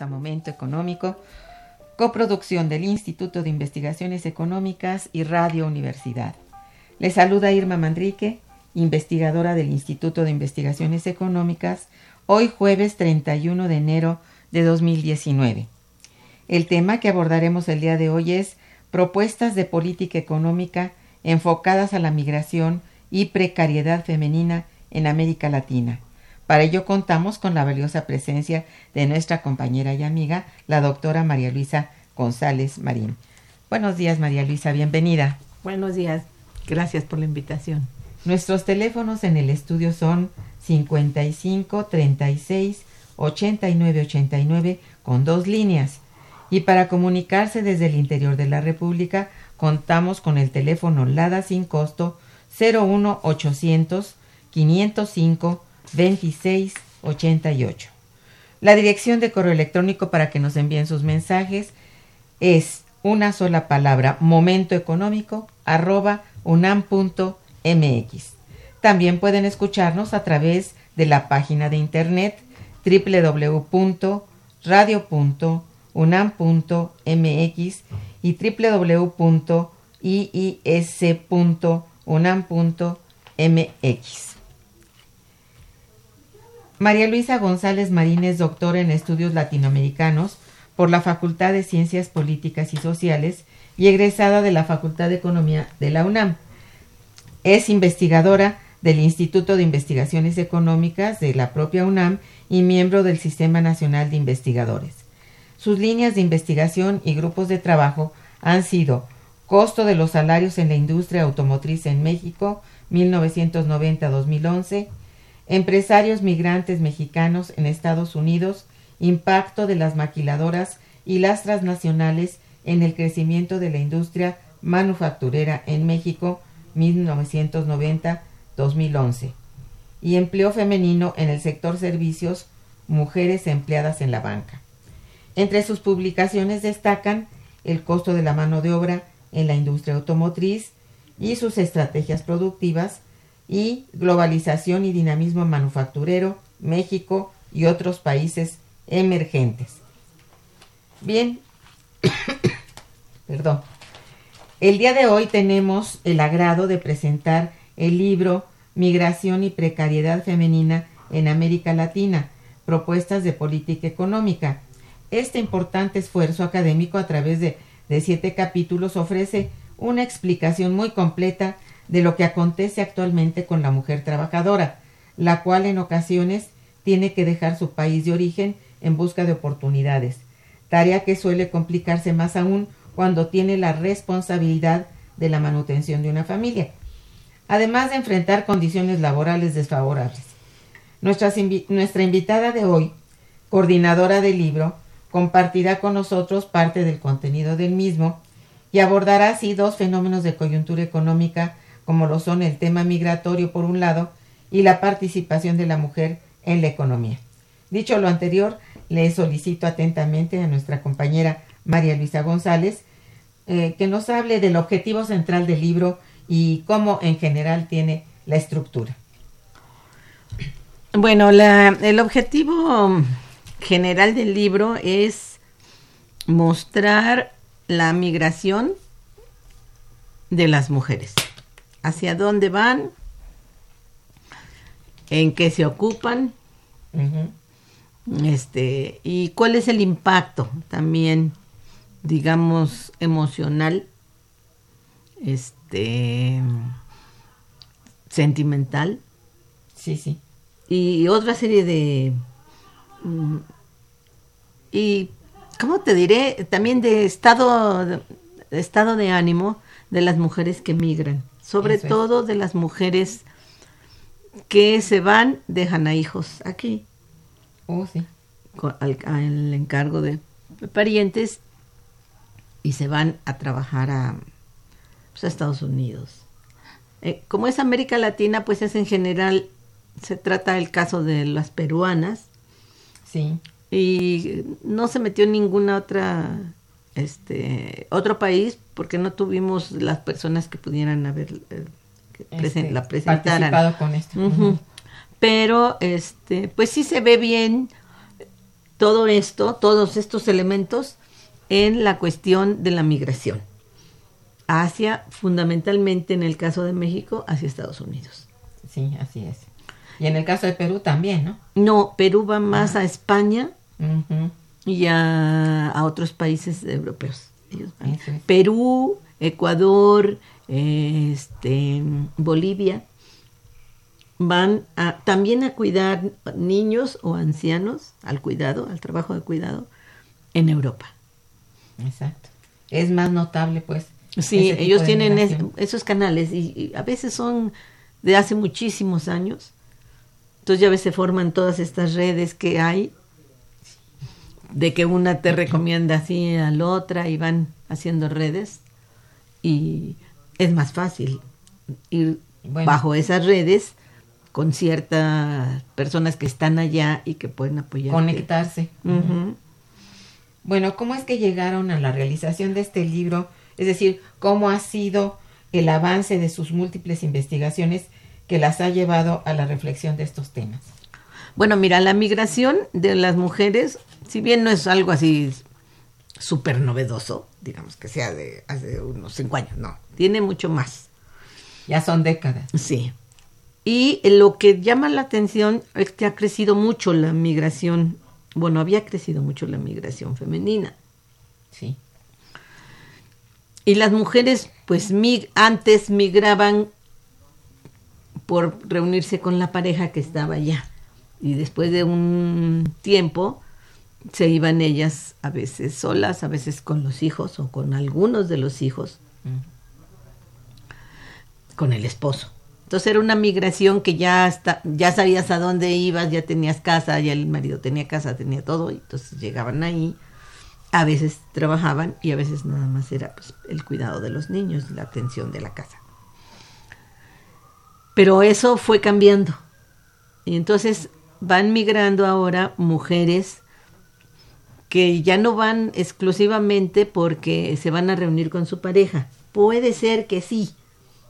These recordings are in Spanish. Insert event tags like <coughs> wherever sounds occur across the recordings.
A Momento Económico, coproducción del Instituto de Investigaciones Económicas y Radio Universidad. Les saluda Irma Manrique, investigadora del Instituto de Investigaciones Económicas, hoy jueves 31 de enero de 2019. El tema que abordaremos el día de hoy es propuestas de política económica enfocadas a la migración y precariedad femenina en América Latina para ello contamos con la valiosa presencia de nuestra compañera y amiga, la doctora María Luisa González Marín. Buenos días, María Luisa, bienvenida. Buenos días, gracias por la invitación. Nuestros teléfonos en el estudio son 55 36 89 89 con dos líneas. Y para comunicarse desde el interior de la República, contamos con el teléfono LADA sin costo 01 800 505 2688. La dirección de correo electrónico para que nos envíen sus mensajes es una sola palabra momento económico arroba unam.mx. También pueden escucharnos a través de la página de internet www.radio.unam.mx y www.iis.unam.mx. María Luisa González Marín es doctora en estudios latinoamericanos por la Facultad de Ciencias Políticas y Sociales y egresada de la Facultad de Economía de la UNAM. Es investigadora del Instituto de Investigaciones Económicas de la propia UNAM y miembro del Sistema Nacional de Investigadores. Sus líneas de investigación y grupos de trabajo han sido costo de los salarios en la industria automotriz en México 1990-2011, empresarios migrantes mexicanos en Estados Unidos, impacto de las maquiladoras y las transnacionales en el crecimiento de la industria manufacturera en México 1990-2011 y empleo femenino en el sector servicios, mujeres empleadas en la banca. Entre sus publicaciones destacan el costo de la mano de obra en la industria automotriz y sus estrategias productivas, y globalización y dinamismo manufacturero, México y otros países emergentes. Bien, <coughs> perdón. El día de hoy tenemos el agrado de presentar el libro Migración y Precariedad Femenina en América Latina, propuestas de política económica. Este importante esfuerzo académico a través de, de siete capítulos ofrece una explicación muy completa de lo que acontece actualmente con la mujer trabajadora, la cual en ocasiones tiene que dejar su país de origen en busca de oportunidades, tarea que suele complicarse más aún cuando tiene la responsabilidad de la manutención de una familia. además de enfrentar condiciones laborales desfavorables. Nuestra, nuestra invitada de hoy, coordinadora del libro, compartirá con nosotros parte del contenido del mismo y abordará así dos fenómenos de coyuntura económica como lo son el tema migratorio por un lado y la participación de la mujer en la economía. Dicho lo anterior, le solicito atentamente a nuestra compañera María Luisa González eh, que nos hable del objetivo central del libro y cómo en general tiene la estructura. Bueno, el objetivo general del libro es mostrar la migración de las mujeres. Hacia dónde van, en qué se ocupan, este, y cuál es el impacto también, digamos, emocional, este, sentimental. Sí, sí. Y otra serie de mm, y, ¿cómo te diré? También de estado, de, estado de ánimo de las mujeres que migran, sobre todo de las mujeres que se van, dejan a hijos aquí. Oh, sí. Con, al, al, encargo de parientes y se van a trabajar a, pues, a Estados Unidos. Eh, como es América Latina, pues es en general, se trata el caso de las peruanas. Sí y no se metió en ninguna otra este otro país porque no tuvimos las personas que pudieran haber eh, que este, la presentaran con esto. Uh -huh. pero este pues sí se ve bien todo esto todos estos elementos en la cuestión de la migración hacia fundamentalmente en el caso de México hacia Estados Unidos sí así es y en el caso de Perú también no no Perú va más Ah. a España Uh -huh. y a, a, otros países europeos. Ellos van. Eso es. Perú, Ecuador, este, Bolivia, van a, también a cuidar niños o ancianos, al cuidado, al trabajo de cuidado, en Europa. Exacto. Es más notable, pues. Sí, ellos tienen es- esos canales y, y a veces son de hace muchísimos años. Entonces ya ves, se forman todas estas redes que hay, de que una te recomienda así a la otra y van haciendo redes y es más fácil ir Bueno. bajo esas redes con ciertas personas que están allá y que pueden apoyar. Conectarse. Bueno, ¿cómo es que llegaron a la realización de este libro? Es decir, ¿cómo ha sido el avance de sus múltiples investigaciones que las ha llevado a la reflexión de estos temas? Bueno, mira, la migración de las mujeres, si bien no es algo así súper novedoso, digamos que sea de hace unos cinco años, no, tiene mucho más. Ya son décadas. Sí. Y lo que llama la atención es que ha crecido mucho la migración, bueno, había crecido mucho la migración femenina. Sí. Y las mujeres, pues mig antes migraban por reunirse con la pareja que estaba allá. Y después de un tiempo se iban ellas a veces solas, a veces con los hijos o con algunos de los hijos, con el esposo. Entonces era una migración que ya está, ya sabías a dónde ibas, ya tenías casa, ya el marido tenía casa, tenía todo, y entonces llegaban ahí. A veces trabajaban y a veces nada más era pues, el cuidado de los niños, la atención de la casa. Pero eso fue cambiando. Y entonces van migrando ahora mujeres que ya no van exclusivamente porque se van a reunir con su pareja. Puede ser que sí,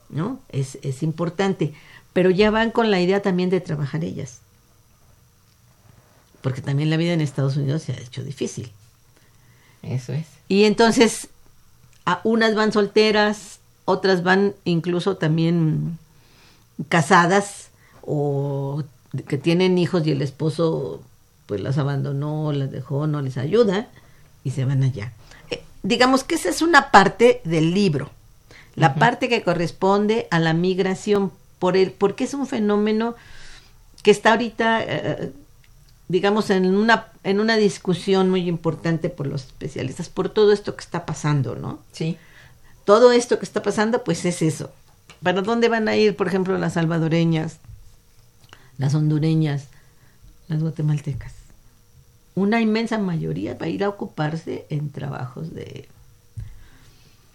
¿no? Es, es importante. Pero ya van con la idea también de trabajar ellas. Porque también la vida en Estados Unidos se ha hecho difícil. Eso es. Y entonces, a unas van solteras, otras van incluso también casadas o que tienen hijos y el esposo pues las abandonó, las dejó, no les ayuda y se van allá. Eh, digamos que esa es una parte del libro, la parte que corresponde a la migración por el, porque es un fenómeno que está ahorita, eh, digamos, en una, en una discusión muy importante por los especialistas, por todo esto que está pasando, ¿no? Sí. Todo esto que está pasando, pues es eso. ¿Para dónde van a ir, por ejemplo, las salvadoreñas, las hondureñas, las guatemaltecas? Una inmensa mayoría va a ir a ocuparse en trabajos de,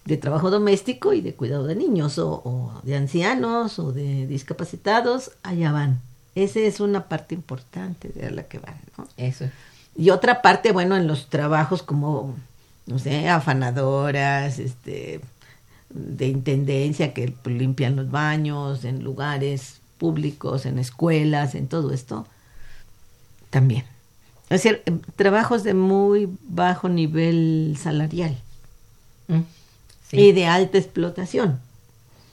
de trabajo doméstico y de cuidado de niños o, o de ancianos o de discapacitados, allá van. Esa es una parte importante de la que van, ¿no? Eso. Y otra parte, bueno, en los trabajos como, no sé, afanadoras, este, de intendencia que limpian los baños, en lugares públicos, en escuelas, en todo esto, también. Es decir, em, trabajos de muy bajo nivel salarial Mm, Sí. y de alta explotación.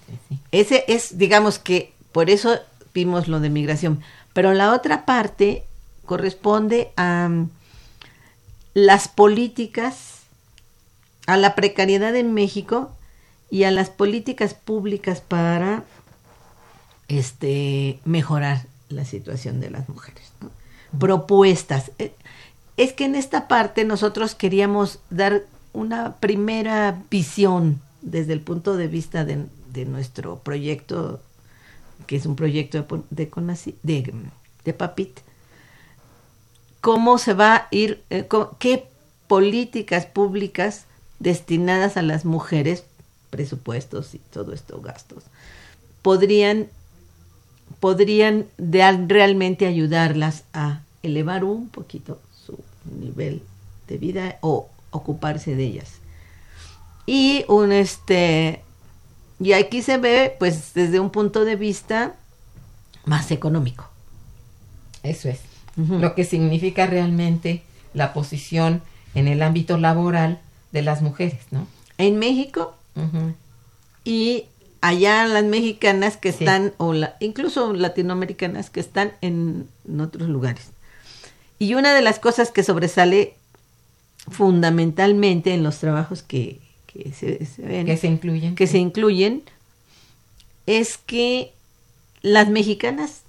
sí, sí. Ese es, digamos que, por eso vimos lo de migración. Pero la otra parte corresponde a mm, las políticas, a la precariedad en México y a las políticas públicas para este mejorar la situación de las mujeres. ¿no? Propuestas. Eh, Es que en esta parte nosotros queríamos dar una primera visión desde el punto de vista de, de nuestro proyecto, que es un proyecto de, de, de, de PAPIT, cómo se va a ir, eh, qué políticas públicas destinadas a las mujeres, presupuestos y todo esto, gastos, podrían, podrían realmente ayudarlas a elevar un poquito su nivel de vida o ocuparse de ellas. Y un este y aquí se ve pues desde un punto de vista más económico. Eso es. Lo que significa realmente la posición en el ámbito laboral de las mujeres, ¿no? En México y allá las mexicanas que Sí. están, o la- incluso latinoamericanas que están en, en otros lugares. Y una de las cosas que sobresale fundamentalmente en los trabajos que, que se, se ven, Que se incluyen. que se incluyen, es que las mexicanas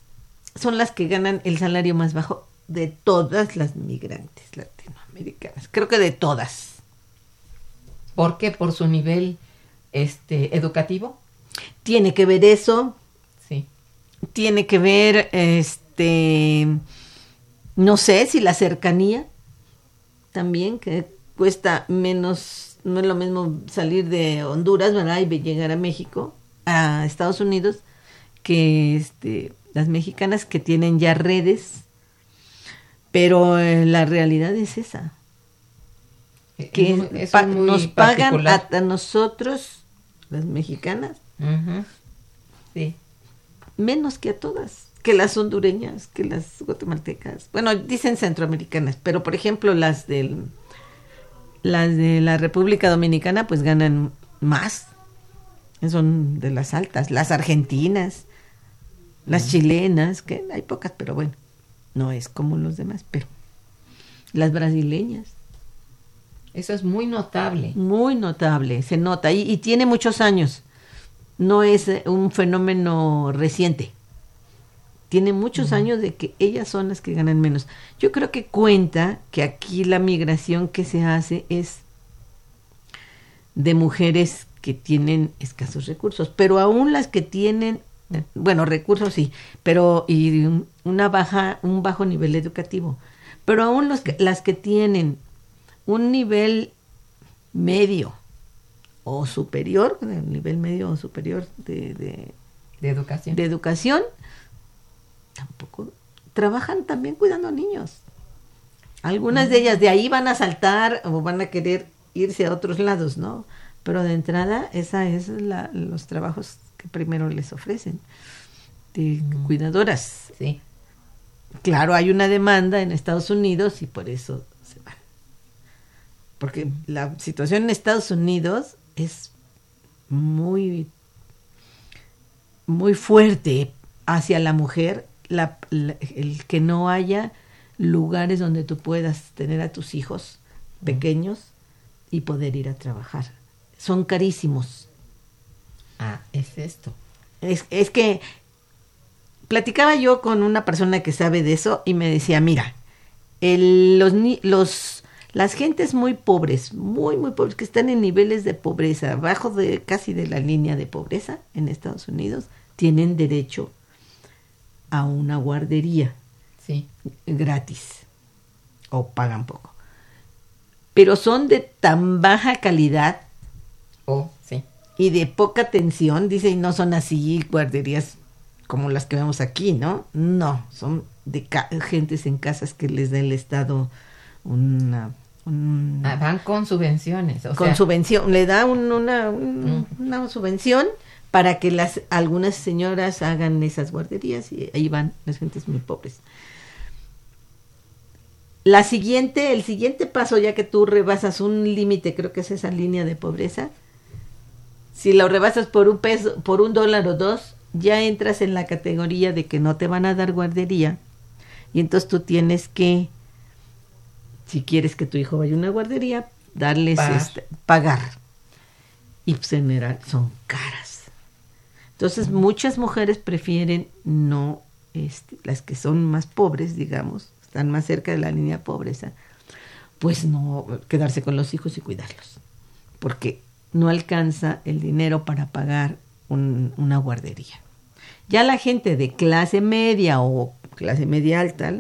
son las que ganan el salario más bajo de todas las migrantes latinoamericanas. Creo que de todas. ¿Por qué? Por su nivel este, educativo. Tiene que ver eso, Sí. tiene que ver, este, no sé si la cercanía también, que cuesta menos, no es lo mismo salir de Honduras, ¿verdad? Y llegar a México, a Estados Unidos, que este, las mexicanas que tienen ya redes, pero eh, la realidad es esa, que Es pa- es muy nos pagan a, a nosotros, las mexicanas. Sí. menos que a todas, que las hondureñas, que las guatemaltecas. Bueno, dicen centroamericanas, pero por ejemplo las del las de la República Dominicana pues ganan más. Son de las altas, las argentinas, las chilenas, que hay pocas, pero bueno, no es como los demás, pero las brasileñas, Eso es muy notable. muy notable, se nota y, y tiene muchos años. No es eh, un fenómeno reciente. Tiene muchos años de que ellas son las que ganan menos. Yo creo que cuenta que aquí la migración que se hace es de mujeres que tienen escasos recursos, pero aún las que tienen, bueno, recursos sí, pero y un- una baja, un bajo nivel educativo, pero aún los que, las que tienen un nivel medio o superior, el nivel medio o superior de, de, De educación. de educación, tampoco trabajan también cuidando niños. Algunas de ellas de ahí van a saltar o van a querer irse a otros lados, ¿no? Pero de entrada, esa es la, los trabajos que primero les ofrecen, de cuidadoras. Sí. Claro, hay una demanda en Estados Unidos y por eso se van. Porque la situación en Estados Unidos es muy, muy fuerte hacia la mujer, la- la- el que no haya lugares donde tú puedas tener a tus hijos pequeños y poder ir a trabajar. Son carísimos. Ah, es esto. Es, es que platicaba yo con una persona que sabe de eso y me decía, mira, el- los, los, Las gentes muy pobres, muy, muy pobres, que están en niveles de pobreza, abajo de casi de la línea de pobreza en Estados Unidos, tienen derecho a una guardería Sí. gratis o pagan poco. Pero son de tan baja calidad Oh, sí. y de poca atención, dice, y no son así guarderías como las que vemos aquí, ¿no? No, son de ca- gentes en casas que les da el Estado una, un- Ah, van con subvenciones. O con sea, subvención, le da un- una, un- Mm. una subvención para que las algunas señoras hagan esas guarderías y ahí van las gentes muy pobres. La siguiente, el siguiente paso, ya que tú rebasas un límite, creo que es esa línea de pobreza, si lo rebasas por un peso, por un dólar o dos, ya entras en la categoría de que no te van a dar guardería. Y entonces tú tienes que, si quieres que tu hijo vaya a una guardería, darles Pagar. este, pagar. Y pues en general son caras. Entonces muchas mujeres prefieren no, este, las que son más pobres, digamos, están más cerca de la línea de pobreza, pues no quedarse con los hijos y cuidarlos. Porque no alcanza el dinero para pagar un- una guardería. Ya la gente de clase media o clase media alta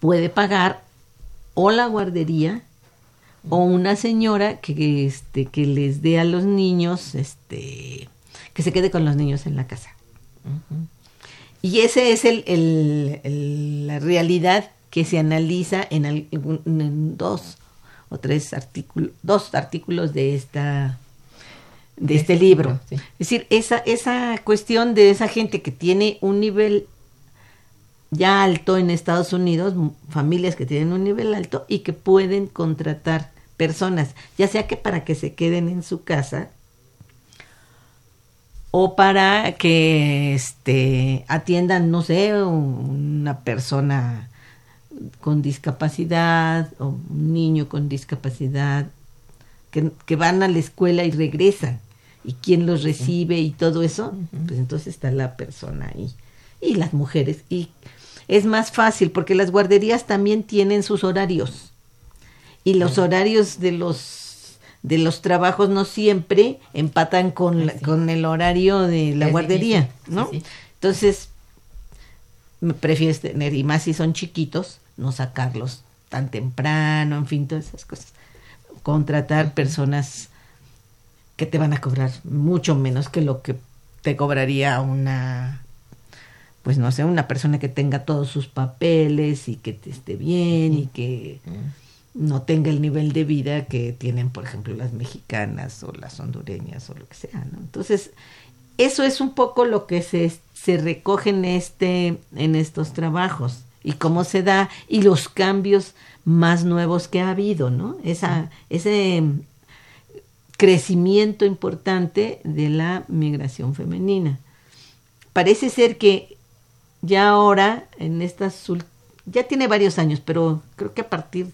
puede pagar o la guardería o una señora que este que les dé a los niños este que se quede con los niños en la casa. Y ese es el, el- el- la realidad que se analiza en, al- en- en dos o tres artículos, dos artículos de esta de este este libro. sí. Es decir, esa, esa cuestión de esa gente que tiene un nivel ya alto en Estados Unidos, familias que tienen un nivel alto y que pueden contratar personas, ya sea que para que se queden en su casa o para que este atiendan, no sé, una persona con discapacidad o un niño con discapacidad que, que van a la escuela y regresan. Y quién los recibe y todo eso, pues entonces está la persona ahí. Y las mujeres. Y es más fácil porque las guarderías también tienen sus horarios. Y los horarios de los de los trabajos no siempre empatan con, la- Así. con el horario de la Es guardería, difícil, ¿no? sí, sí. Entonces, me prefieres tener, y más si son chiquitos, no sacarlos tan temprano, en fin, todas esas cosas. Contratar personas que te van a cobrar mucho menos que lo que te cobraría una, pues no sé, una persona que tenga todos sus papeles y que te esté bien y que no tenga el nivel de vida que tienen, por ejemplo, las mexicanas o las hondureñas o lo que sea, ¿no? Entonces, eso es un poco lo que se, se recoge en, este, en estos trabajos y cómo se da y los cambios más nuevos que ha habido, ¿no? Esa, ese mm, crecimiento importante de la migración femenina. Parece ser que ya ahora, en estas, ya tiene varios años, pero creo que a partir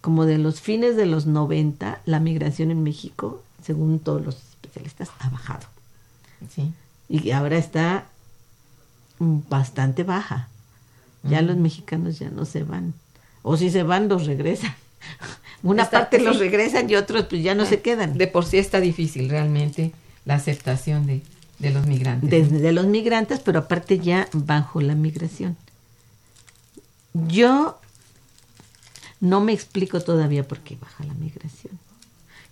como de los fines de los 90, la migración en México, según todos los especialistas, ha bajado. Sí. Y ahora está bastante baja. Ya los mexicanos ya no se van. O si se van, los regresan. <laughs> Una Está- parte los regresan y otros pues ya no se quedan. De por sí está difícil realmente la aceptación de, de los migrantes. Desde de los migrantes, pero aparte ya bajo la migración. Yo no me explico todavía por qué baja la migración.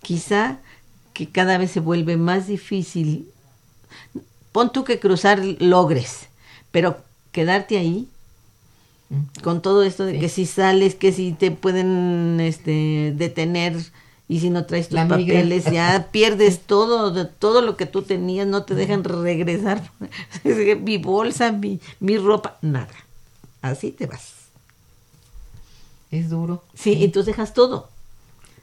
Quizá que cada vez se vuelve más difícil. Pon tú que cruzar logres, pero quedarte ahí Mm. con todo esto de Sí. que si sales, que si te pueden este, detener y si no traes tus La migra. papeles ya <laughs> pierdes todo, todo lo que tú tenías, no te dejan regresar. <laughs> mi bolsa, mi, mi ropa, nada. Así te vas. Es duro. Sí, y tú dejas todo.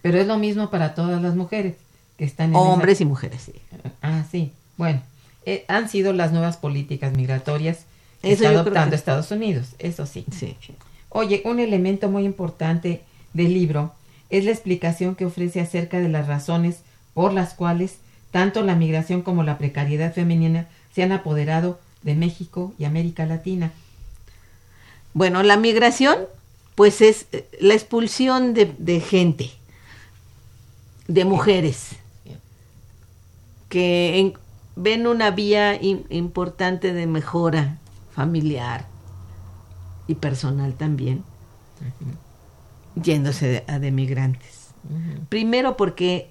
Pero es lo mismo para todas las mujeres que están en Hombres esa- y mujeres, sí. Ah, sí. Bueno, eh, han sido las nuevas políticas migratorias que Eso está adoptando que- Estados Unidos, eso sí. Sí. Oye, un elemento muy importante del libro es la explicación que ofrece acerca de las razones por las cuales tanto la migración como la precariedad femenina se han apoderado de México y América Latina. Bueno, la migración pues es eh, la expulsión de, de gente, de mujeres, que en- ven una vía im- importante de mejora familiar y personal también, yéndose de- a de migrantes. Primero porque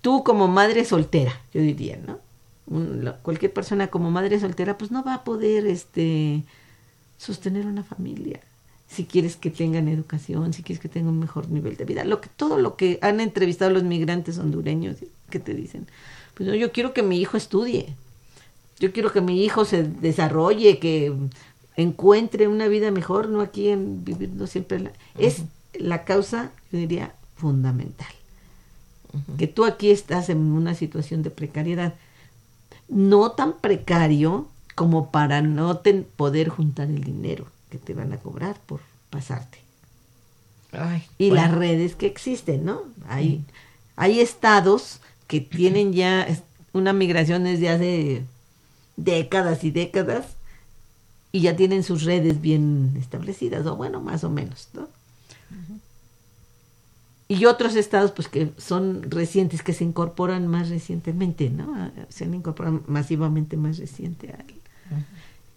tú como madre soltera, yo diría, ¿no? Un- cualquier persona como madre soltera, pues no va a poder este, sostener una familia. Si quieres que tengan educación, si quieres que tengan un mejor nivel de vida, lo que, todo lo que han entrevistado los migrantes hondureños, que te dicen, pues no, yo quiero que mi hijo estudie, yo quiero que mi hijo se desarrolle, que encuentre una vida mejor, no aquí en viviendo siempre. la- Es la causa, yo diría, fundamental. Que tú aquí estás en una situación de precariedad, no tan precario como para no ten- poder juntar el dinero que te van a cobrar por pasarte. Ay, Y bueno, las redes que existen, ¿no? Hay, hay estados que tienen ya una migración desde hace décadas y décadas y ya tienen sus redes bien establecidas, o bueno, más o menos, ¿no? Y otros estados, pues que son recientes, que se incorporan más recientemente, ¿no? Se han incorporado masivamente más reciente al...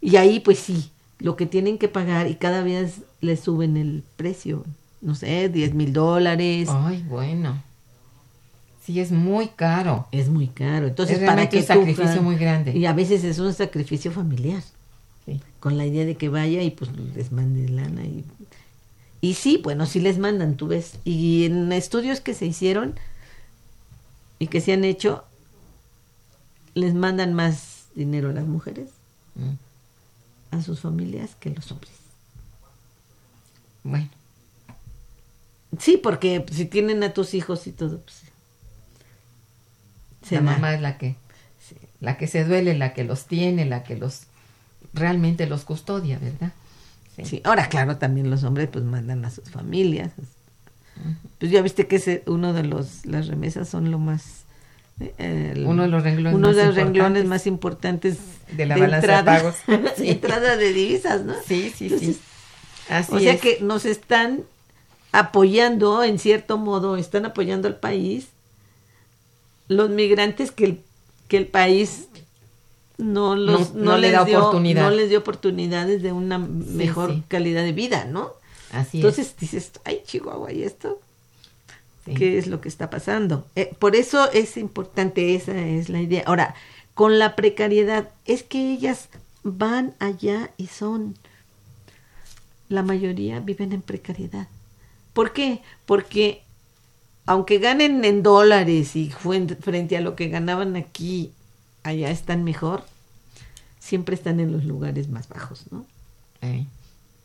Y ahí, pues sí, lo que tienen que pagar y cada vez les suben el precio, no sé, 10 mil dólares, Ay, bueno. Sí, es muy caro. es muy caro. Entonces, Es para que un sacrificio muy grande. Y a veces es un sacrificio familiar, Sí. con la idea de que vaya y pues les mande lana. Y, y sí, bueno, sí les mandan, tú ves. Y en estudios que se hicieron y que se han hecho, les mandan más dinero a las mujeres, Mm. A sus familias, que los hombres. Bueno, Sí, porque si tienen a tus hijos y todo, pues la mamá es la que, la que se duele, la que los tiene, la que los realmente los custodia, ¿verdad? Sí, ahora claro, también los hombres pues mandan a sus familias. Pues ya viste que ese, uno de los las remesas son lo más el- Uno de los renglones uno más de los importantes renglones más importantes de la balanza de pagos. <laughs> de Sí. entrada de divisas, ¿no? Sí, sí, Entonces, sí. Así o sea es. que nos están apoyando, en cierto modo, están apoyando al país los migrantes que el, que el país no los No- no le les da dio, oportunidad. no les dio oportunidades de una mejor sí. calidad de vida, ¿no? Así Entonces dices, ay, Chihuahua, ¿y esto? Sí. ¿Qué es lo que está pasando? Eh, por eso es importante, esa es la idea. Ahora, con la precariedad, es que ellas van allá y son, la mayoría viven en precariedad. ¿Por qué? Porque aunque ganen en dólares y frente a lo que ganaban aquí, allá están mejor, siempre están en los lugares más bajos, ¿no? Eh,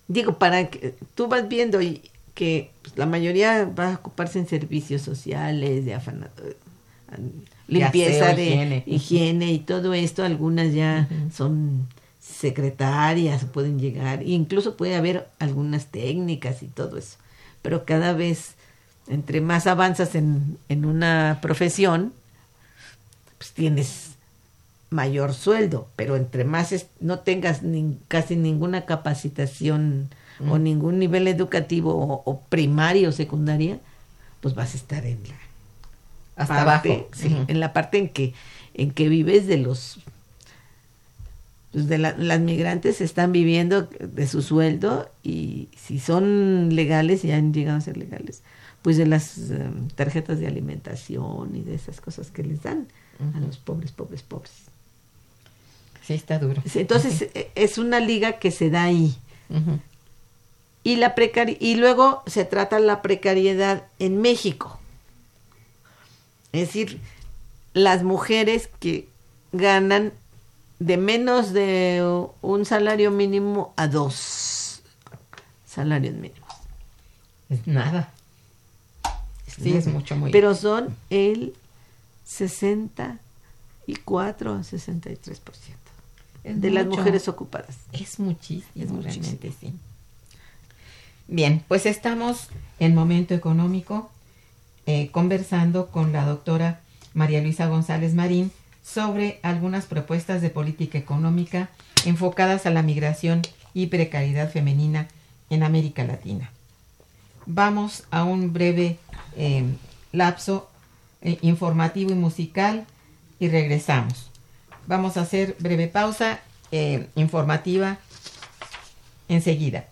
Digo, para que tú vas viendo y que pues, la mayoría va a ocuparse en servicios sociales, de afana- limpieza, aseo, de higiene. higiene. y todo esto. Algunas ya son secretarias, pueden llegar, incluso puede haber algunas técnicas y todo eso. Pero cada vez, entre más avanzas en, en una profesión, pues tienes mayor sueldo, pero entre más es- no tengas casi ninguna capacitación o ningún nivel educativo o, o primaria o secundaria, pues vas a estar en la hasta parte, abajo. sí, en la parte en que en que vives de los pues, de la- las migrantes están viviendo de su sueldo y si son legales y han llegado a ser legales pues de las eh, tarjetas de alimentación y de esas cosas que les dan a los pobres pobres pobres Sí, está duro. Entonces e- es una liga que se da ahí. Y la precari y luego se trata la precariedad en México. Es decir, las mujeres que ganan de menos de un salario mínimo a dos salarios mínimos. Es nada. Sí, es mucho, muy. Pero son el 64 a 63% Es de las mujeres ocupadas. Es muchísimo, Es muchísimo. realmente sí. Bien, pues estamos en momento económico eh, conversando con la doctora María Luisa González Marín sobre algunas propuestas de política económica enfocadas a la migración y precariedad femenina en América Latina. Vamos a un breve eh, lapso eh, informativo y musical y regresamos. Vamos a hacer breve pausa informativa enseguida.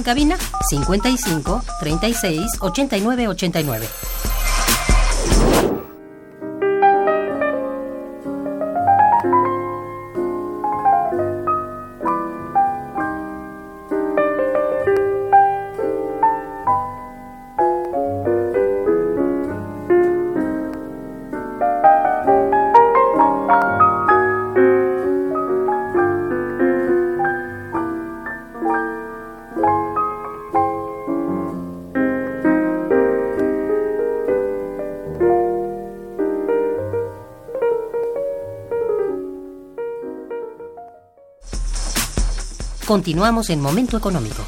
En cabina 55 36 89 89. Continuamos en Momento Económico.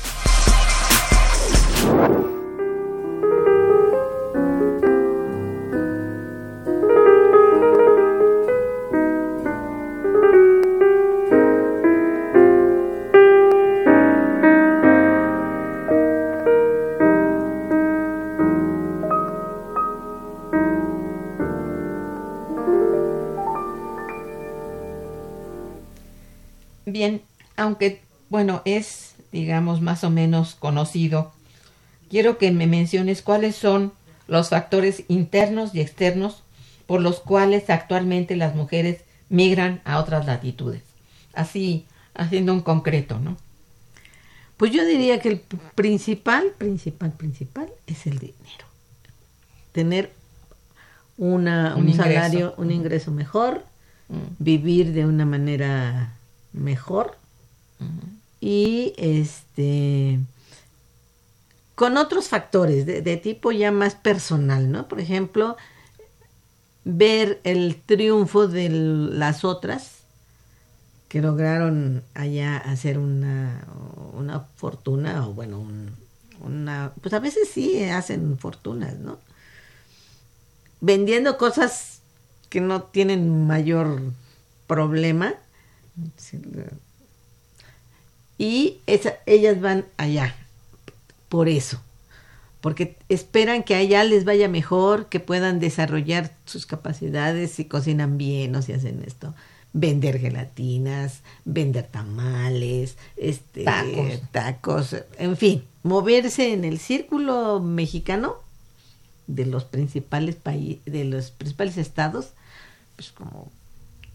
Aunque bueno, es digamos más o menos conocido, quiero que me menciones cuáles son los factores internos y externos por los cuales actualmente las mujeres migran a otras latitudes. Así, haciendo un concreto, ¿no? Pues yo diría que el principal, principal, principal es el dinero. Tener una, un, salario, un ingreso mejor, Mm, vivir de una manera mejor y este con otros factores de, tipo ya más personal, ¿no? Por ejemplo, ver el triunfo de las otras que lograron allá hacer una, una fortuna o bueno, un- una, pues a veces sí hacen fortunas, ¿no? Vendiendo cosas que no tienen mayor problema. Y esa- ellas van allá por eso, porque esperan que allá les vaya mejor, que puedan desarrollar sus capacidades si cocinan bien o si hacen esto. Vender gelatinas, vender tamales, este, Tacos. tacos, en fin, moverse en el círculo mexicano de los principales países, de los principales estados, pues como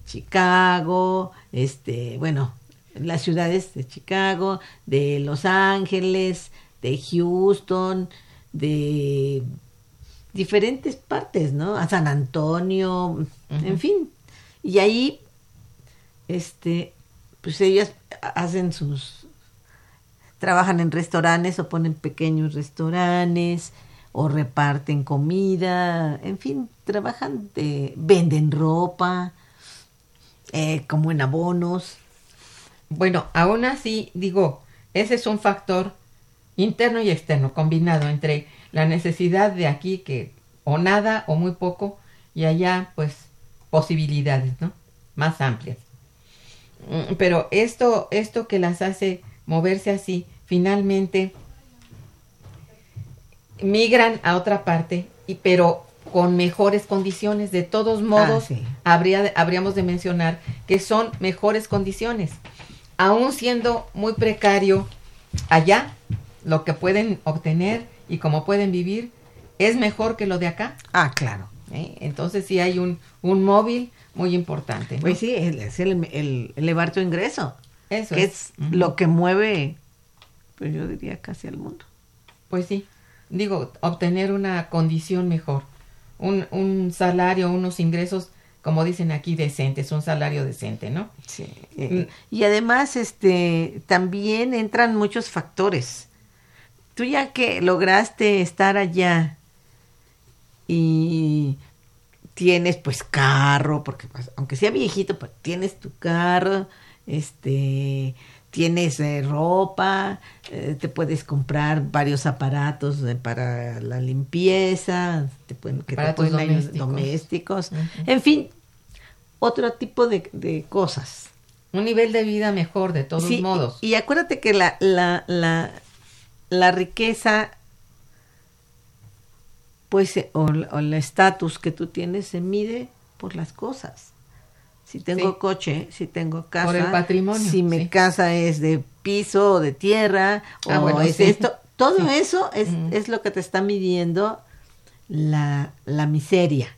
Chicago, este, bueno, las ciudades de Chicago, de Los Ángeles, de Houston, de diferentes partes, ¿no? A San Antonio, en fin. Y ahí, este, pues ellas hacen sus, trabajan en restaurantes o ponen pequeños restaurantes o reparten comida, en fin, trabajan de, venden ropa, eh, como en abonos. Bueno, aún así, digo, ese es un factor interno y externo, combinado entre la necesidad de aquí que o nada o muy poco y allá pues posibilidades, ¿no? Más amplias. Mm, Pero esto, esto que las hace moverse así, finalmente migran a otra parte, y, pero con mejores condiciones. De todos modos, sí. habría, habríamos de mencionar que son mejores condiciones. Aún siendo muy precario allá, lo que pueden obtener y cómo pueden vivir es mejor que lo de acá. Ah, claro. ¿eh? Entonces sí hay un, un móvil muy importante. ¿no? Pues sí, es el, el elevar tu ingreso, Eso que es. es lo que mueve pues yo diría casi al mundo. Pues sí, digo, obtener una condición mejor, un, un salario, unos ingresos, como dicen aquí, decentes, un salario decente, ¿no? Sí. eh, Y además, este, también entran muchos factores. Tú ya que lograste estar allá y tienes pues carro, porque pues, aunque sea viejito, pues tienes tu carro, este, tienes eh, ropa, eh, te puedes comprar varios aparatos eh, para la limpieza, te pueden, que te Aparatos pueden ayudar- domésticos. en fin, otro tipo de, de cosas. Un nivel de vida mejor, de todos Sí, modos. Y acuérdate que la, la, la, la riqueza, pues, eh, o, o el estatus que tú tienes se mide por las cosas. Si tengo Sí. coche, si tengo casa, Por el patrimonio, si mi sí. casa es de piso o de tierra, Ah, o bueno, es sí. esto, todo eso es, es lo que te está midiendo la, la miseria.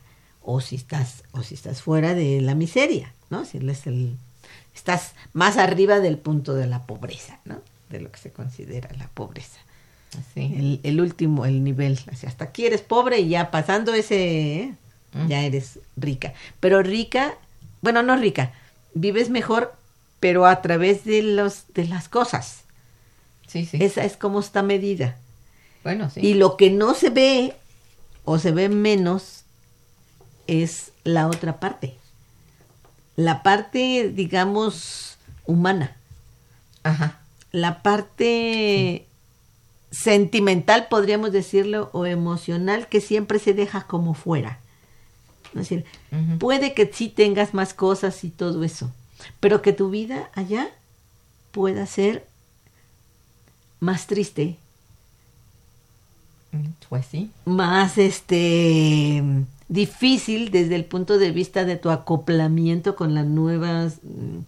O si estás, o si estás fuera de la miseria, ¿no? Si es el, estás más arriba del punto de la pobreza, ¿no? De lo que se considera la pobreza. El último, el nivel. Así, hasta aquí eres pobre y ya pasando ese, ¿eh? Mm. ya eres rica. Pero rica, bueno, no rica, vives mejor, pero a través de, los, de las cosas. Sí, sí. Esa es como está medida. Bueno, sí. Y lo que no se ve o se ve menos es la otra parte. La parte, digamos, humana. Ajá. La parte sentimental, podríamos decirlo, o emocional, que siempre se deja como fuera. Es decir, puede que sí tengas más cosas y todo eso, pero que tu vida allá pueda ser más triste, Mm, Pues sí. más este difícil desde el punto de vista de tu acoplamiento con las nuevas mm,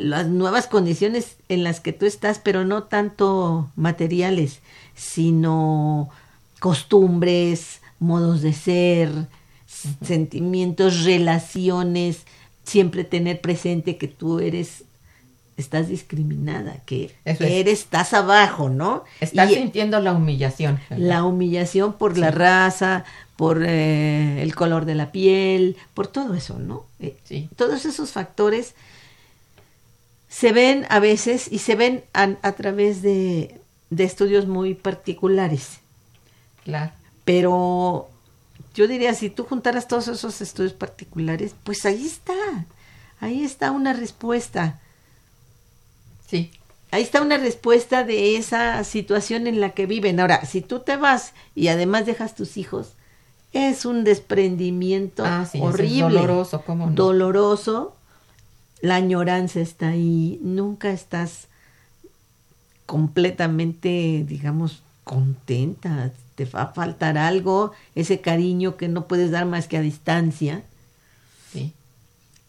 las nuevas condiciones en las que tú estás, pero no tanto materiales, sino costumbres, modos de ser, sentimientos, relaciones, siempre tener presente que tú eres estás discriminada, que, eres estás abajo, ¿no? Estás Y- sintiendo la humillación. ¿verdad? la humillación por la raza, por eh, el color de la piel, por todo eso, ¿no? Eh, Sí. Todos esos factores se ven a veces y se ven a, a través de, de estudios muy particulares. Claro. Pero yo diría, si tú juntaras todos esos estudios particulares, pues ahí está, ahí está una respuesta. Sí. Ahí está una respuesta de esa situación en la que viven. Ahora, si tú te vas y además dejas tus hijos, es un desprendimiento Ah, sí, eso es horrible. doloroso, ¿cómo no? Doloroso. La añoranza está ahí. Nunca estás completamente, digamos, contenta. Te va a faltar algo, ese cariño que no puedes dar más que a distancia Sí.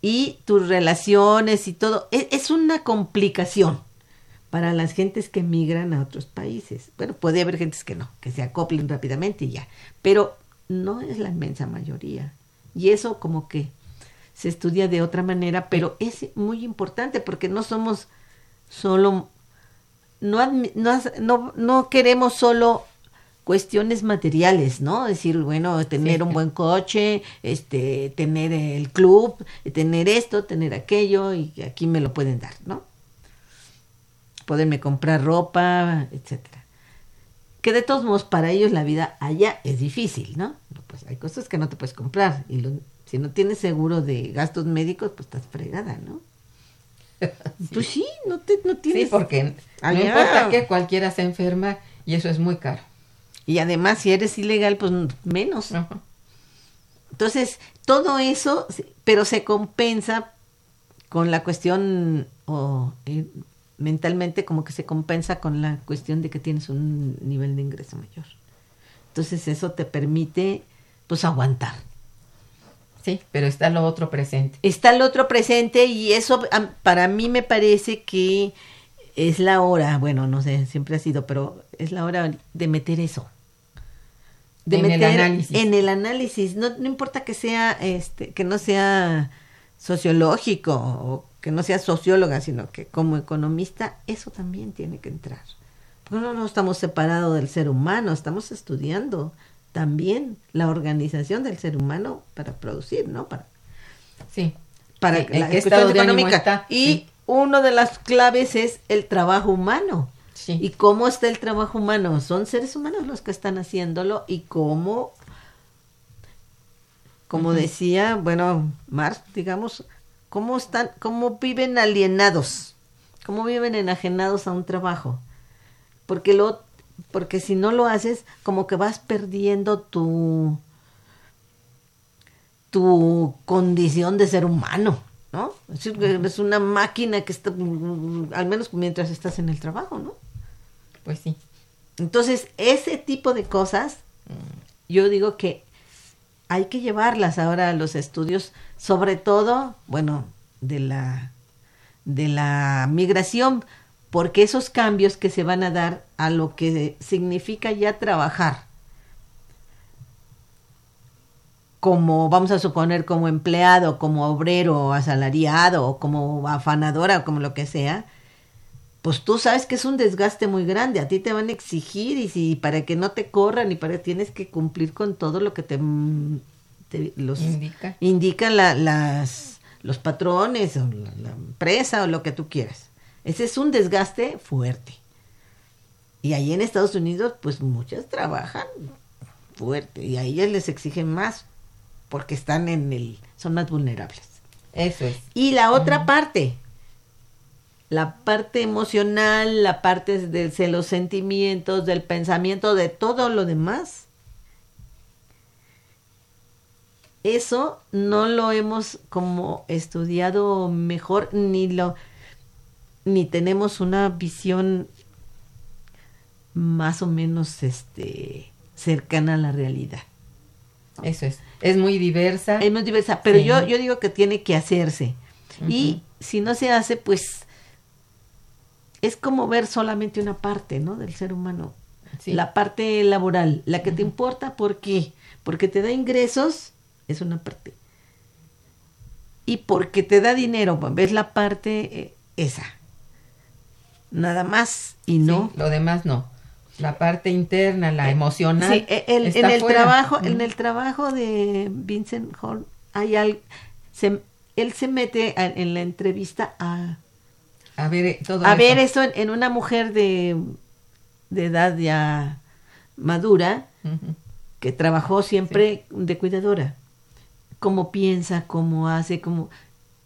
y tus relaciones y todo. e- Es, una complicación para las gentes que migran a otros países. Bueno, puede haber gentes que no, que se acoplen rápidamente y ya, pero no es la inmensa mayoría. Y eso como que se estudia de otra manera, pero es muy importante porque no somos solo, no, no, no, no queremos solo cuestiones materiales, ¿no? Decir, bueno, tener Sí. un buen coche, este, tener el club, tener esto, tener aquello, y aquí me lo pueden dar, ¿no? Poderme comprar ropa, etcétera. Que de todos modos para ellos la vida allá es difícil, ¿no? Pues hay cosas que no te puedes comprar y lo- si no tienes seguro de gastos médicos, pues estás fregada, ¿no? <laughs> Pues sí, no te no Sí, tienes porque no importa que cualquiera se enferma y eso es muy caro. y además si eres ilegal, pues menos. Ajá. Entonces, todo eso, pero se compensa con la cuestión, o eh, mentalmente como que se compensa con la cuestión de que tienes un nivel de ingreso mayor. Entonces, eso te permite, pues, aguantar. Sí, pero está lo otro presente. Está el otro presente y eso para mí me parece que es la hora, bueno, no sé, siempre ha sido, pero es la hora de meter eso. De En el meter análisis. en el análisis, no, no importa que sea, este, que no sea sociológico o que no sea socióloga, sino que como economista eso también tiene que entrar. no, no estamos separados del ser humano, estamos estudiando también la organización del ser humano para producir, ¿no? Para, Sí. para Sí, la económica. está, Y sí. una de las claves es el trabajo humano. Sí. ¿Y cómo está el trabajo humano? Son seres humanos los que están haciéndolo y cómo, como decía, bueno, Marx, digamos, cómo están, cómo viven alienados, cómo viven enajenados a un trabajo. Porque lo, porque si no lo haces, como que vas perdiendo tu, tu condición de ser humano, ¿no? Es decir, que eres una máquina que está, mm, al menos mientras estás en el trabajo, ¿no? Pues sí. Entonces, ese tipo de cosas, yo digo que hay que llevarlas ahora a los estudios, sobre todo, bueno, de la, de la migración, porque esos cambios que se van a dar a lo que significa ya trabajar, como, vamos a suponer, como empleado, como obrero, asalariado, como afanadora, como lo que sea, pues tú sabes que es un desgaste muy grande, a ti te van a exigir y si para que no te corran y para tienes que cumplir con todo lo que te, te- los Indica. indican la- las los patrones o la, la empresa o lo que tú quieras. Ese es un desgaste fuerte. Y ahí en Estados Unidos, pues muchas trabajan fuerte y a ellas les exigen más porque están en el son más vulnerables. Eso es. Y la otra parte, la parte emocional, la parte de, de los sentimientos, del pensamiento, de todo lo demás. Eso no lo hemos como estudiado mejor ni lo ni tenemos una visión más o menos este cercana a la realidad. Eso es. Es muy diversa. Es muy diversa, pero Sí. yo, yo digo que tiene que hacerse. Y si no se hace, pues es como ver solamente una parte, ¿no? Del ser humano. Sí. La parte laboral, la que te importa, ¿por qué? Porque te da ingresos, es una parte. Y porque te da dinero, pues, ves la parte eh, esa. Nada más y no. Sí, lo demás no. La parte interna, la Eh, emocional. Sí, eh, el- está en el fuera. trabajo, en el trabajo de Vincent Hall, hay al, se- él se mete a- en la entrevista a, A ver, todo a eso. ver eso en, en una mujer de, de edad ya madura que trabajó siempre de cuidadora. Cómo piensa, cómo hace, cómo...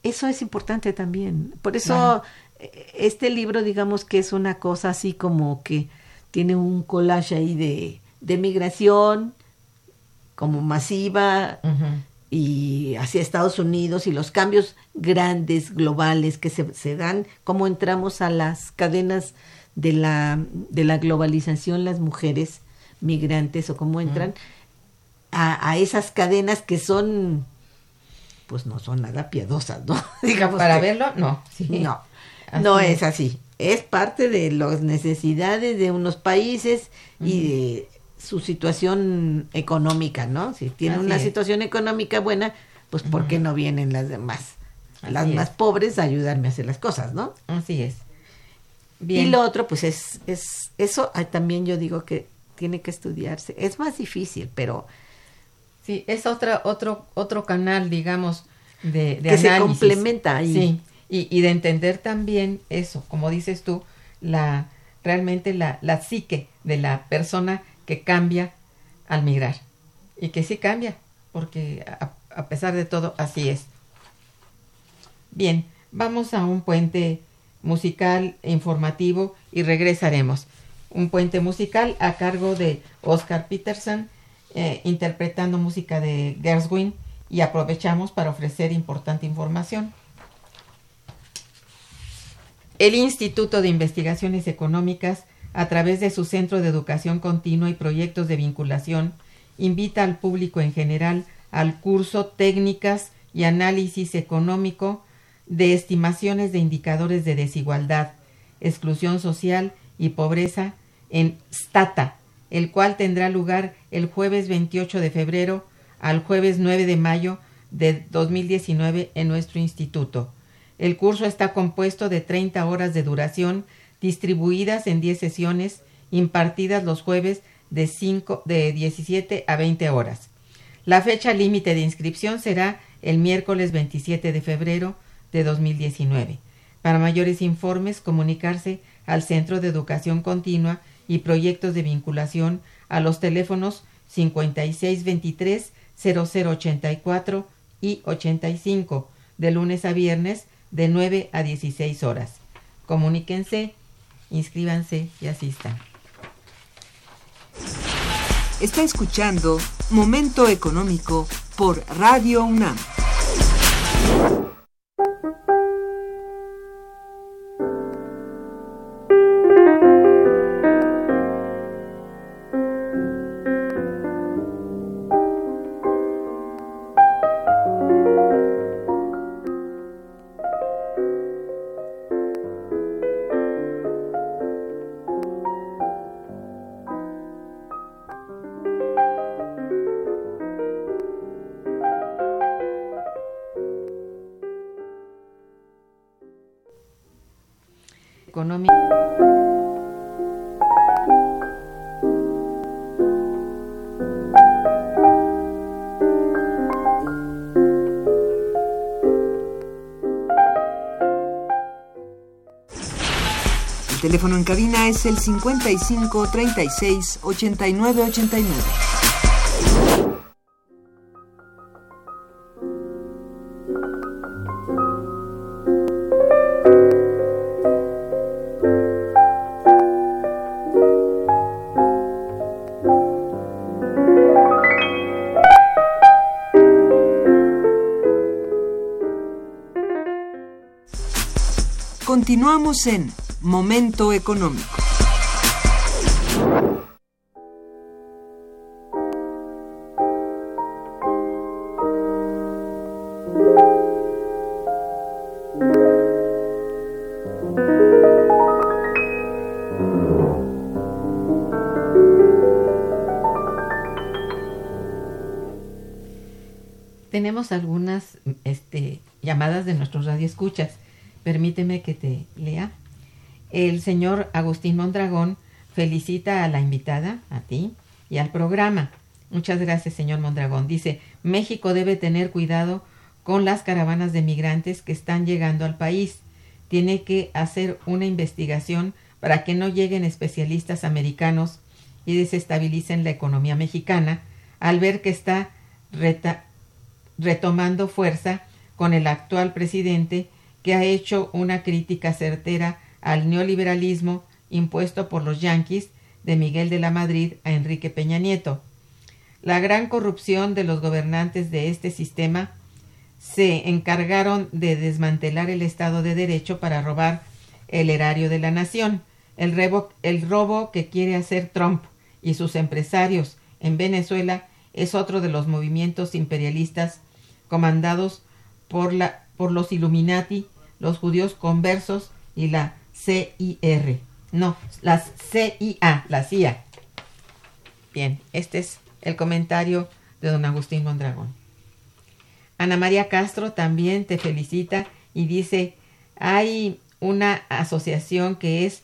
Eso es importante también. Por eso eh, este libro, digamos que es una cosa así como que tiene un collage ahí de, de migración, como masiva, y hacia Estados Unidos y los cambios grandes, globales que se, se dan, cómo entramos a las cadenas de la, de la globalización las mujeres migrantes o cómo entran a, a esas cadenas que son, pues no son nada piadosas, ¿no? <laughs> Digamos Para que- verlo, no. Sí. <laughs> No, Así no es. así. Es parte de las necesidades de unos países y de su situación económica, ¿no? Si tiene Así una es. situación económica buena, pues ¿por qué no vienen las demás? Las más es. pobres a ayudarme a hacer las cosas, ¿no? Así es. Bien. Y lo otro, pues es, es eso también yo digo que tiene que estudiarse. Es más difícil, pero Sí, es otra, otro, otro canal, digamos, de, de Que se análisis. complementa ahí. Sí, y, y de entender también eso, como dices tú, la realmente la, la psique de la persona que cambia al migrar. Y que sí cambia, porque a, a pesar de todo, así es. Bien, vamos a un puente musical e informativo y regresaremos. Un puente musical a cargo de Oscar Peterson, eh, interpretando música de Gershwin y aprovechamos para ofrecer importante información. El Instituto de Investigaciones Económicas, a través de su Centro de Educación Continua y proyectos de vinculación, invita al público en general al curso Técnicas y Análisis Económico de Estimaciones de Indicadores de Desigualdad, Exclusión Social y Pobreza en STATA, el cual tendrá lugar el jueves 28 de febrero al jueves 9 de mayo de 2019 en nuestro instituto. El curso está compuesto de 30 horas de duración distribuidas en 10 sesiones impartidas los jueves de, 5, de 17 a 20 horas. La fecha límite de inscripción será el miércoles 27 de febrero de 2019. Para mayores informes, comunicarse al Centro de Educación Continua y Proyectos de Vinculación a los teléfonos 5623 0084 y 85 de lunes a viernes de 9 a 16 horas. Comuníquense, inscríbanse y asistan. Está escuchando Momento Económico por Radio UNAM. Teléfono en cabina es el 55 36 89 89. Continuamos en Momento Económico. Tenemos algunas este, llamadas de nuestros radioescuchas. Permíteme que te. El señor Agustín Mondragón felicita a la invitada, a ti, y al programa. Muchas gracias, señor Mondragón. Dice, México debe tener cuidado con las caravanas de migrantes que están llegando al país. Tiene que hacer una investigación para que no lleguen especialistas americanos y desestabilicen la economía mexicana al ver que está retomando fuerza con el actual presidente que ha hecho una crítica certera al neoliberalismo impuesto por los yanquis de Miguel de la Madrid a Enrique Peña Nieto. La gran corrupción de los gobernantes de este sistema se encargaron de desmantelar el Estado de Derecho para robar el erario de la nación. El, robo que quiere hacer Trump y sus empresarios en Venezuela es otro de los movimientos imperialistas comandados por, la, por los Illuminati, los judíos conversos y la CIR. No, las CIA, la CIA. Bien, este es el comentario de don Agustín Mondragón. Ana María Castro también te felicita y dice, hay una asociación que es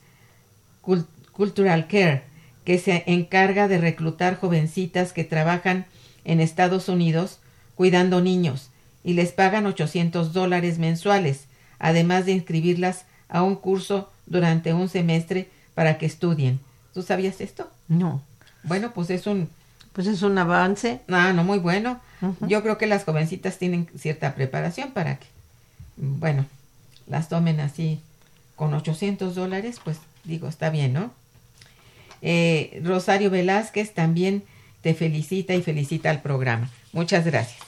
Cul- Cultural Care, que se encarga de reclutar jovencitas que trabajan en Estados Unidos cuidando niños y les pagan 800 dólares mensuales, además de inscribirlas a un curso durante un semestre para que estudien. ¿Tú sabías esto? No, Bueno, pues es un, pues es un avance. Ah, no, muy bueno. Yo creo que las jovencitas tienen cierta preparación para que, bueno, las tomen así con 800 dólares, pues digo, está bien, ¿no? Eh, Rosario Velázquez también te felicita y felicita al programa. Muchas gracias.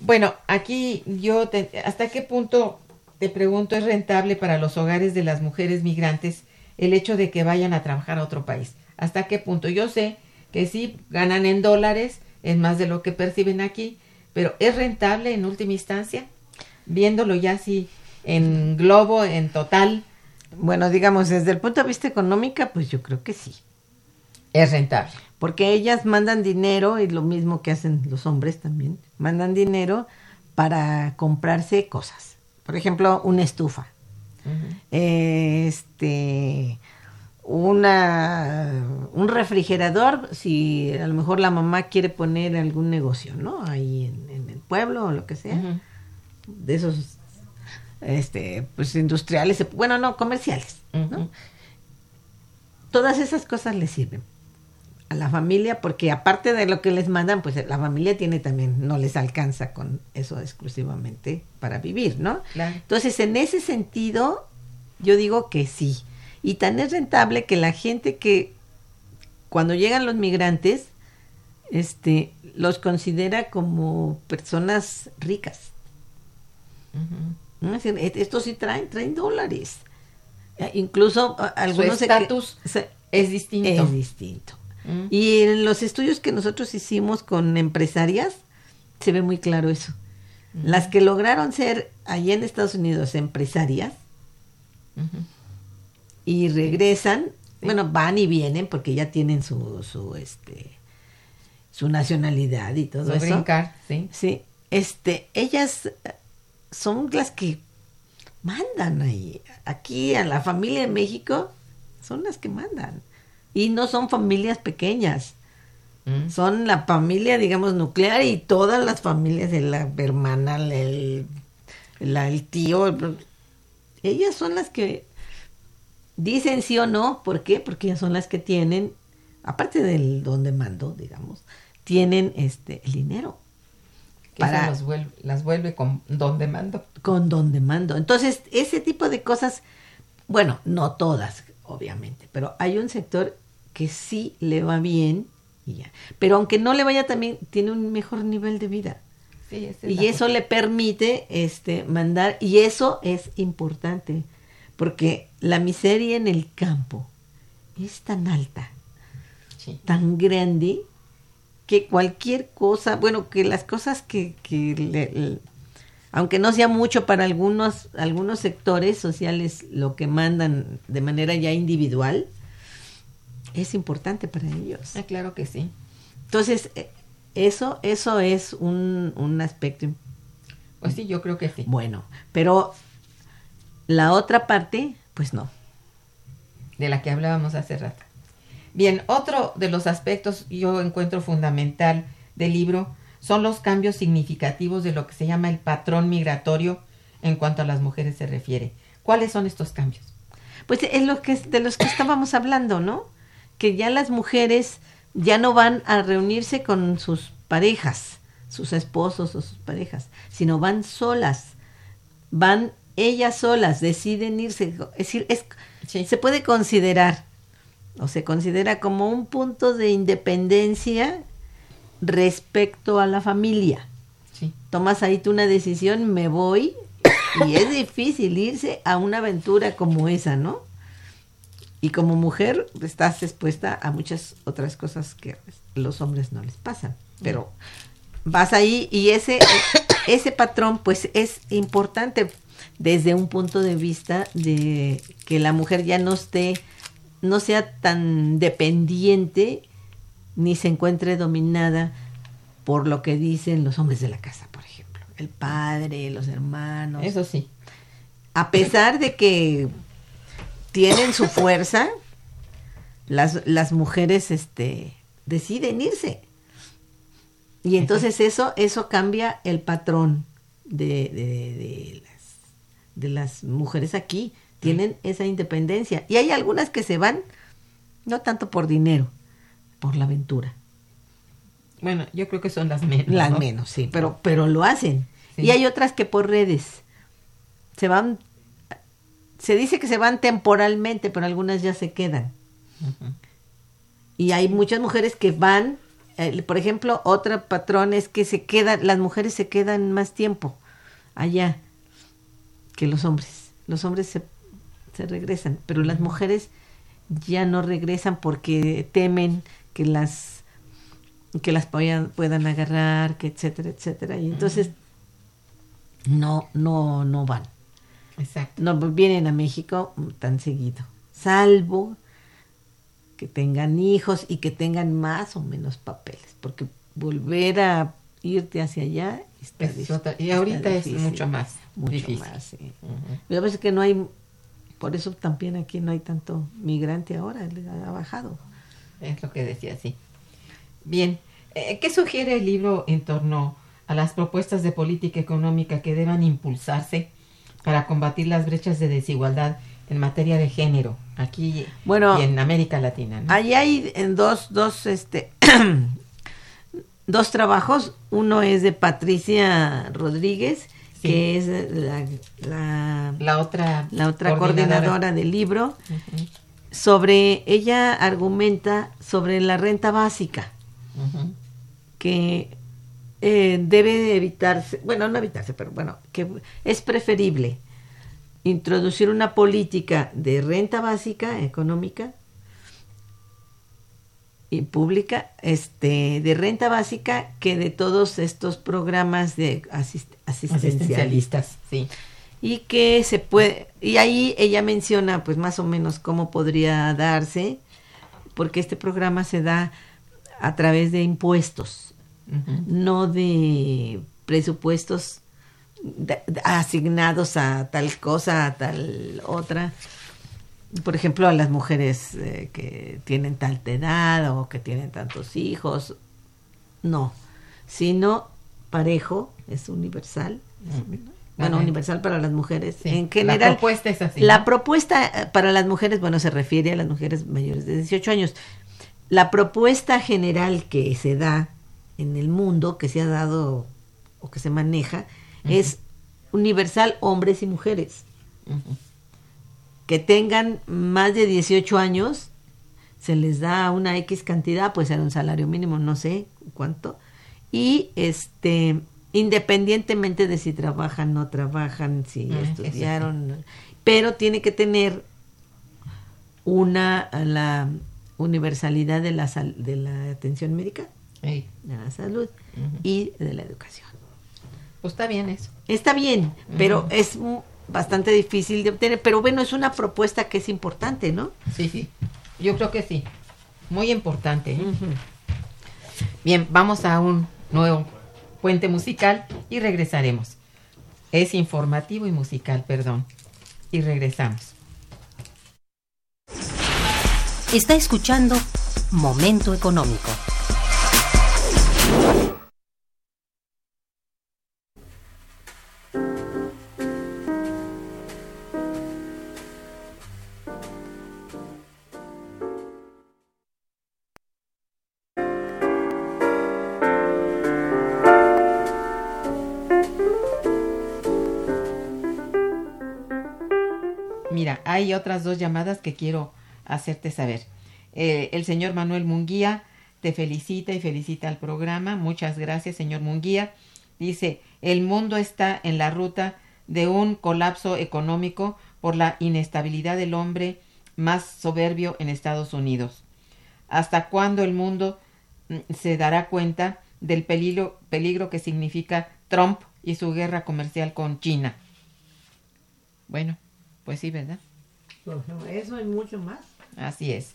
Bueno, aquí yo, te- ¿hasta qué punto, te pregunto, es rentable para los hogares de las mujeres migrantes el hecho de que vayan a trabajar a otro país? ¿Hasta qué punto? Yo sé que sí ganan en dólares, es más de lo que perciben aquí, pero ¿es rentable en última instancia? Viéndolo ya así en globo, en total, Bueno, digamos, desde el punto de vista económico, pues yo creo que sí. es rentable. Porque ellas mandan dinero, y lo mismo que hacen los hombres también, mandan dinero para comprarse cosas. Por ejemplo, una estufa. Este un una un refrigerador si a lo mejor la mamá quiere poner algún negocio, ¿no? Ahí en, en el pueblo o lo que sea. De esos este pues industriales, bueno, no, comerciales, ¿no? Todas esas cosas le sirven a la familia porque aparte de lo que les mandan, pues la familia tiene también no les alcanza con eso exclusivamente para vivir, ¿no? Claro. Entonces, en ese sentido, yo digo que sí. Y tan es rentable que la gente que cuando llegan los migrantes, este, los considera como personas ricas. "Et- estos sí traen, traen dólares. Eh, Incluso Su algunos estatus es distinto. es distinto. Mm. Y en los estudios que nosotros hicimos con empresarias, se ve muy claro eso. Las que lograron ser allá en Estados Unidos empresarias y regresan, bueno, van y vienen porque ya tienen su, su, este, su nacionalidad y todo Su eso. green card, sí. Sí, este, ellas son las que mandan ahí. Aquí a la familia en México son las que mandan. Y no son familias pequeñas. Mm. Son la familia, digamos, nuclear y todas las familias de la hermana, el, la- el tío. el- ellas son las que dicen sí o no. ¿Por qué? Porque ellas son las que tienen, aparte del donde mando, digamos, tienen este el dinero Que para- eso los vuelve- las vuelve con donde mando. con donde mando. Entonces, ese tipo de cosas, bueno, no todas, obviamente, pero hay un sector que sí le va bien y ya. Pero aunque no le vaya también, tiene un mejor nivel de vida. Sí, esa es Y eso le permite este mandar, y eso es importante, porque la miseria en el campo es tan alta. Sí. tan grande, que cualquier cosa, bueno, que las cosas que, que le- le- aunque no sea mucho para algunos, algunos sectores sociales, lo que mandan de manera ya individual, es importante para ellos. Ah, claro que sí. Entonces, eh, eso, eso es un, un aspecto Pues sí, yo creo que sí. bueno, pero la otra parte, pues no. de la que hablábamos hace rato. Bien, otro de los aspectos yo encuentro fundamental del libro son los cambios significativos de lo que se llama el patrón migratorio en cuanto a las mujeres se refiere. ¿Cuáles son estos cambios? Pues es lo que de los que estábamos hablando, ¿no? Que ya las mujeres ya no van a reunirse con sus parejas, sus esposos o sus parejas, sino van solas. Van ellas solas, deciden irse. Es decir, es, Sí. se puede considerar o se considera como un punto de independencia respecto a la familia. Sí, tomas ahí tú una decisión, me voy, y es difícil irse a una aventura como esa, ¿no? Y como mujer estás expuesta a muchas otras cosas que los hombres no les pasan, pero vas ahí y ese, <coughs> ese patrón pues es importante desde un punto de vista de que la mujer ya no esté, no sea tan dependiente ni se encuentre dominada por lo que dicen los hombres de la casa, por ejemplo, el padre, los hermanos. eso sí. A pesar de que tienen su fuerza, las, las mujeres este, deciden irse. Y entonces eso, eso cambia el patrón de, de- de las, de las mujeres aquí. Tienen esa independencia. Y hay algunas que se van, no tanto por dinero, por la aventura. Bueno, yo creo que son las menos. Las ¿no? menos, sí, pero, pero lo hacen. Sí. Y hay otras que por redes se van, se dice que se van temporalmente, pero algunas ya se quedan. Y hay muchas mujeres que van, eh, por ejemplo, otro patrón es que se quedan, las mujeres se quedan más tiempo allá que los hombres. Los hombres se, se regresan, pero las mujeres ya no regresan porque temen que las que las puedan, puedan agarrar, que etcétera, etcétera. Y entonces no, no, no van. Exacto. No vienen a México tan seguido. Salvo que tengan hijos y que tengan más o menos papeles. Porque volver a irte hacia allá está Es otra- y está ahorita es mucho más Mucho difícil. más, sí. Que no hay Por eso también aquí no hay tanto migrante ahora, ha bajado. Es lo que decía, sí. Bien, eh, ¿qué sugiere el libro en torno a las propuestas de política económica que deban impulsarse para combatir las brechas de desigualdad en materia de género aquí bueno, y en América Latina? ¿no? Ahí hay en dos, dos, este, <clears throat> dos trabajos. Uno es de Patricia Rodríguez, Sí. que es la, la, La otra, la otra coordinadora. del libro. Sobre, ella argumenta sobre la renta básica, que eh, debe evitarse, bueno, no evitarse, pero bueno, que es preferible introducir una política de renta básica económica y pública, este, de renta básica que de todos estos programas de asist- asistencialistas y que se puede y ahí ella menciona pues más o menos cómo podría darse porque este programa se da a través de impuestos No de presupuestos de- de- asignados a tal cosa a tal otra por ejemplo a las mujeres eh, que tienen tal edad o que tienen tantos hijos no sino parejo es universal bueno, Ajá. universal para las mujeres. Sí, En la general, propuesta es así, La ¿no? propuesta eh, para las mujeres, bueno, se refiere a las mujeres mayores de 18 años. La propuesta general que se da en el mundo, que se ha dado o que se maneja, es universal hombres y mujeres. Que tengan más de 18 años, se les da una X cantidad, puede ser un salario mínimo, no sé cuánto, y este independientemente de si trabajan, no trabajan, si Ah, estudiaron, pero tiene que tener una la universalidad de la sal- de la atención médica, De la salud y de la educación. Pues está bien eso. Está bien, pero es bastante difícil de obtener, pero bueno, es una propuesta que es importante, ¿no? Sí, sí. Yo creo que sí. Muy importante. ¿eh? Bien, vamos a un nuevo puente musical y regresaremos. Es informativo y musical, perdón. Y regresamos. Está escuchando Momento Económico. Hay otras dos llamadas que quiero hacerte saber. Eh, el señor Manuel Munguía te felicita y felicita al programa. Muchas gracias, señor Munguía. Dice, el mundo está en la ruta de un colapso económico por la inestabilidad del hombre más soberbio en Estados Unidos. ¿Hasta cuándo el mundo mm, se dará cuenta del peligro, peligro que significa Trump y su guerra comercial con China? Bueno, pues sí, ¿verdad? Eso y mucho más. Así es.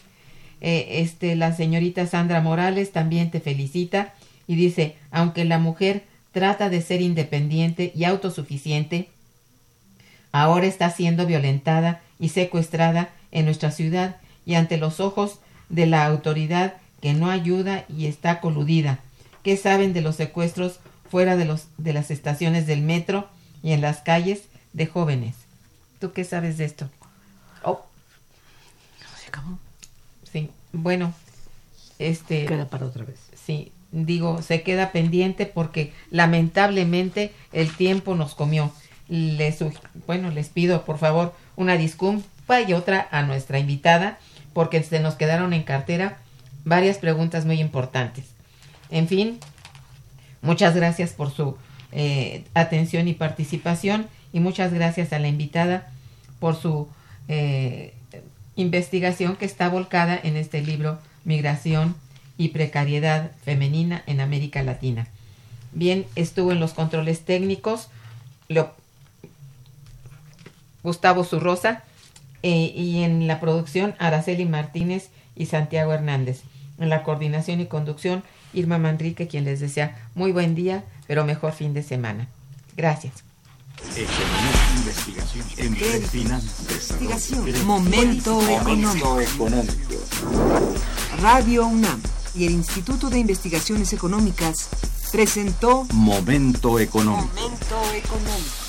Eh, este, la señorita Sandra Morales también te felicita y dice, aunque la mujer trata de ser independiente y autosuficiente, ahora está siendo violentada y secuestrada en nuestra ciudad y ante los ojos de la autoridad que no ayuda y está coludida. ¿Qué saben de los secuestros fuera de, los, de las estaciones del metro y en las calles de jóvenes? ¿Tú qué sabes de esto? Oh, Sí, bueno, este, Queda para otra vez. sí, digo, se queda pendiente porque lamentablemente el tiempo nos comió. Les, bueno, les pido por favor una disculpa y otra a nuestra invitada porque se nos quedaron en cartera varias preguntas muy importantes. En fin, muchas gracias por su eh, atención y participación y muchas gracias a la invitada por su eh, investigación que está volcada en este libro Migración y Precariedad Femenina en América Latina. Bien, estuvo en los controles técnicos Gustavo Zurrosa eh, y en la producción Araceli Martínez y Santiago Hernández. En la coordinación y conducción Irma Manrique, quien les desea muy buen día, pero mejor fin de semana. Gracias. Economía investigativa. crédito, investigación, momento económico. Radio UNAM y el Instituto de Investigaciones Económicas presentó Momento económico. Momento económico.